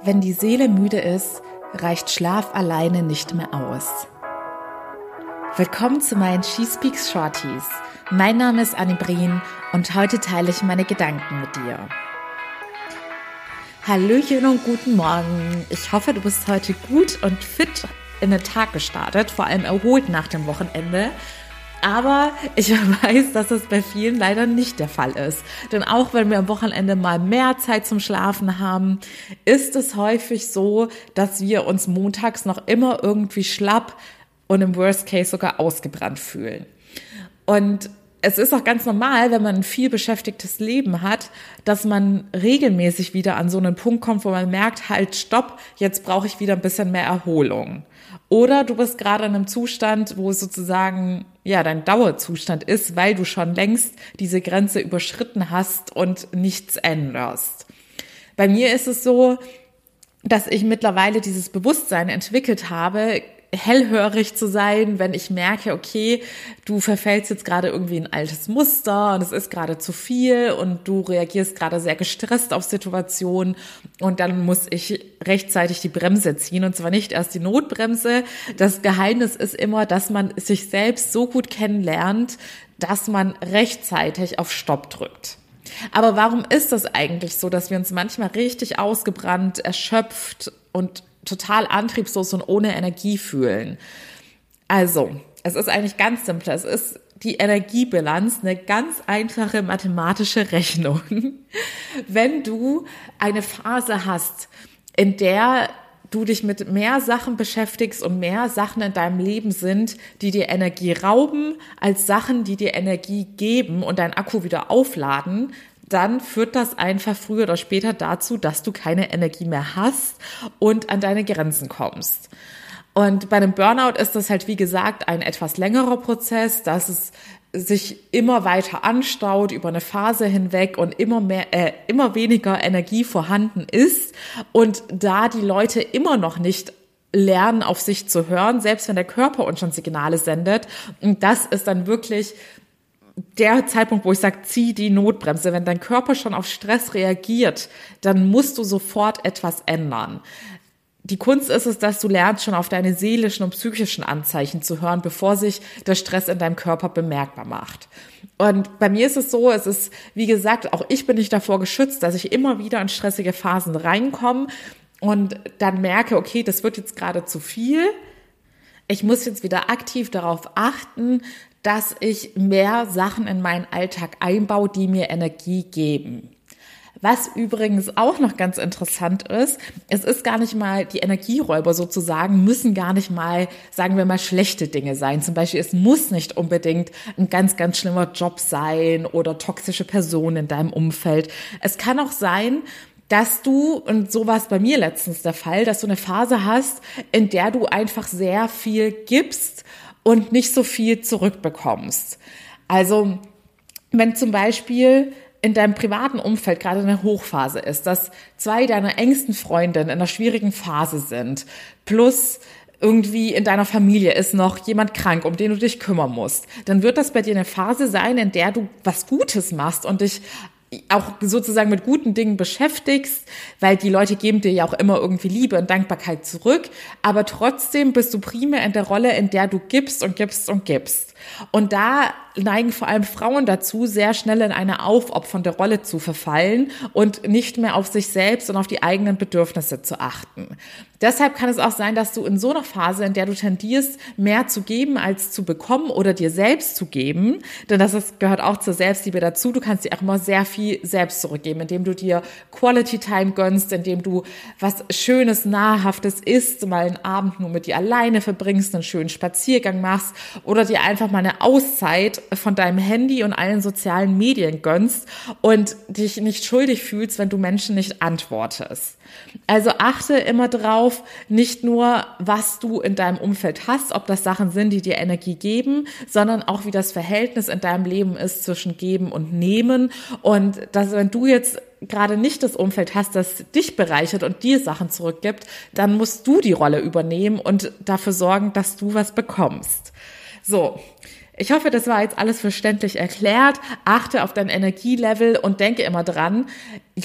Wenn die Seele müde ist, reicht Schlaf alleine nicht mehr aus. Willkommen zu meinen She Speaks Shorties. Mein Name ist Annie Brien und heute teile ich meine Gedanken mit dir. Hallöchen und guten Morgen. Ich hoffe, du bist heute gut und fit in den Tag gestartet, vor allem erholt nach dem Wochenende. Aber ich weiß, dass das bei vielen leider nicht der Fall ist. Denn auch wenn wir am Wochenende mal mehr Zeit zum Schlafen haben, ist es häufig so, dass wir uns montags noch immer irgendwie schlapp und im Worst Case sogar ausgebrannt fühlen. Und es ist auch ganz normal, wenn man ein viel beschäftigtes Leben hat, dass man regelmäßig wieder an so einen Punkt kommt, wo man merkt, halt, stopp, jetzt brauche ich wieder ein bisschen mehr Erholung. Oder du bist gerade in einem Zustand, wo es sozusagen ja dein Dauerzustand ist, weil du schon längst diese Grenze überschritten hast und nichts änderst. Bei mir ist es so, dass ich mittlerweile dieses Bewusstsein entwickelt habe, hellhörig zu sein, wenn ich merke, okay, du verfällst jetzt gerade irgendwie ein altes Muster und es ist gerade zu viel und du reagierst gerade sehr gestresst auf Situationen und dann muss ich rechtzeitig die Bremse ziehen und zwar nicht erst die Notbremse. Das Geheimnis ist immer, dass man sich selbst so gut kennenlernt, dass man rechtzeitig auf Stopp drückt. Aber warum ist das eigentlich so, dass wir uns manchmal richtig ausgebrannt, erschöpft und total antriebslos und ohne Energie fühlen. Also, es ist eigentlich ganz simpel. Es ist die Energiebilanz eine ganz einfache mathematische Rechnung. Wenn du eine Phase hast, in der du dich mit mehr Sachen beschäftigst und mehr Sachen in deinem Leben sind, die dir Energie rauben, als Sachen, die dir Energie geben und dein Akku wieder aufladen, dann führt das einfach früher oder später dazu, dass du keine Energie mehr hast und an deine Grenzen kommst. Und bei einem Burnout ist das halt, wie gesagt, ein etwas längerer Prozess, dass es sich immer weiter anstaut über eine Phase hinweg und immer mehr, äh, immer weniger Energie vorhanden ist und da die Leute immer noch nicht lernen, auf sich zu hören, selbst wenn der Körper uns schon Signale sendet. Und das ist dann wirklich der Zeitpunkt, wo ich sage, zieh die Notbremse. Wenn dein Körper schon auf Stress reagiert, dann musst du sofort etwas ändern. Die Kunst ist es, dass du lernst, schon auf deine seelischen und psychischen Anzeichen zu hören, bevor sich der Stress in deinem Körper bemerkbar macht. Und bei mir ist es so, es ist, wie gesagt, auch ich bin nicht davor geschützt, dass ich immer wieder in stressige Phasen reinkomme und dann merke, okay, das wird jetzt gerade zu viel. Ich muss jetzt wieder aktiv darauf achten, dass ich mehr Sachen in meinen Alltag einbaue, die mir Energie geben. Was übrigens auch noch ganz interessant ist, es ist gar nicht mal, die Energieräuber sozusagen müssen gar nicht mal, sagen wir mal, schlechte Dinge sein. Zum Beispiel, es muss nicht unbedingt ein ganz, ganz schlimmer Job sein oder toxische Personen in deinem Umfeld. Es kann auch sein, dass du, und so war es bei mir letztens der Fall, dass du eine Phase hast, in der du einfach sehr viel gibst und nicht so viel zurückbekommst. Also wenn zum Beispiel in deinem privaten Umfeld gerade eine Hochphase ist, dass zwei deiner engsten Freundinnen in einer schwierigen Phase sind, plus irgendwie in deiner Familie ist noch jemand krank, um den du dich kümmern musst, dann wird das bei dir eine Phase sein, in der du was Gutes machst und dich auch sozusagen mit guten Dingen beschäftigst, weil die Leute geben dir ja auch immer irgendwie Liebe und Dankbarkeit zurück, aber trotzdem bist du primär in der Rolle, in der du gibst und gibst und gibst. Und da neigen vor allem Frauen dazu, sehr schnell in eine aufopfernde Rolle zu verfallen und nicht mehr auf sich selbst und auf die eigenen Bedürfnisse zu achten. Deshalb kann es auch sein, dass du in so einer Phase, in der du tendierst, mehr zu geben als zu bekommen oder dir selbst zu geben, denn das ist, gehört auch zur Selbstliebe dazu. Du kannst dir auch immer sehr viel selbst zurückgeben, indem du dir Quality Time gönnst, indem du was Schönes, Nahrhaftes isst, mal einen Abend nur mit dir alleine verbringst, einen schönen Spaziergang machst oder dir einfach mal eine Auszeit von deinem Handy und allen sozialen Medien gönnst und dich nicht schuldig fühlst, wenn du Menschen nicht antwortest. Also achte immer drauf, nicht nur, was du in deinem Umfeld hast, ob das Sachen sind, die dir Energie geben, sondern auch, wie das Verhältnis in deinem Leben ist zwischen geben und nehmen. Und dass, wenn du jetzt gerade nicht das Umfeld hast, das dich bereichert und dir Sachen zurückgibt, dann musst du die Rolle übernehmen und dafür sorgen, dass du was bekommst. So, ich hoffe, das war jetzt alles verständlich erklärt. Achte auf dein Energielevel und denke immer dran,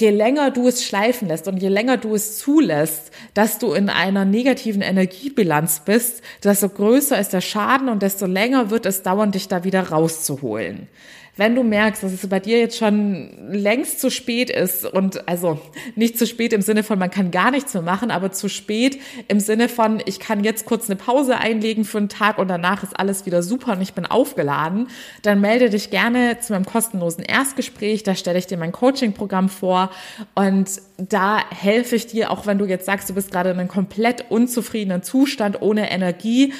je länger du es schleifen lässt und je länger du es zulässt, dass du in einer negativen Energiebilanz bist, desto größer ist der Schaden und desto länger wird es dauern, dich da wieder rauszuholen wenn du merkst, dass es bei dir jetzt schon längst zu spät ist und also nicht zu spät im Sinne von, man kann gar nichts mehr machen, aber zu spät im Sinne von, ich kann jetzt kurz eine Pause einlegen für einen Tag und danach ist alles wieder super und ich bin aufgeladen, dann melde dich gerne zu meinem kostenlosen Erstgespräch. Da stelle ich dir mein Coaching-Programm vor und da helfe ich dir, auch wenn du jetzt sagst, du bist gerade in einem komplett unzufriedenen Zustand ohne Energie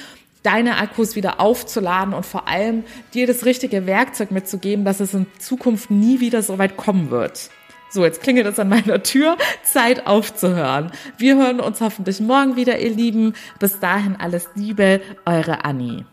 deine Akkus wieder aufzuladen und vor allem dir das richtige Werkzeug mitzugeben, dass es in Zukunft nie wieder so weit kommen wird. So, jetzt klingelt es an meiner Tür. Zeit aufzuhören. Wir hören uns hoffentlich morgen wieder, ihr Lieben. Bis dahin alles Liebe, eure Annie.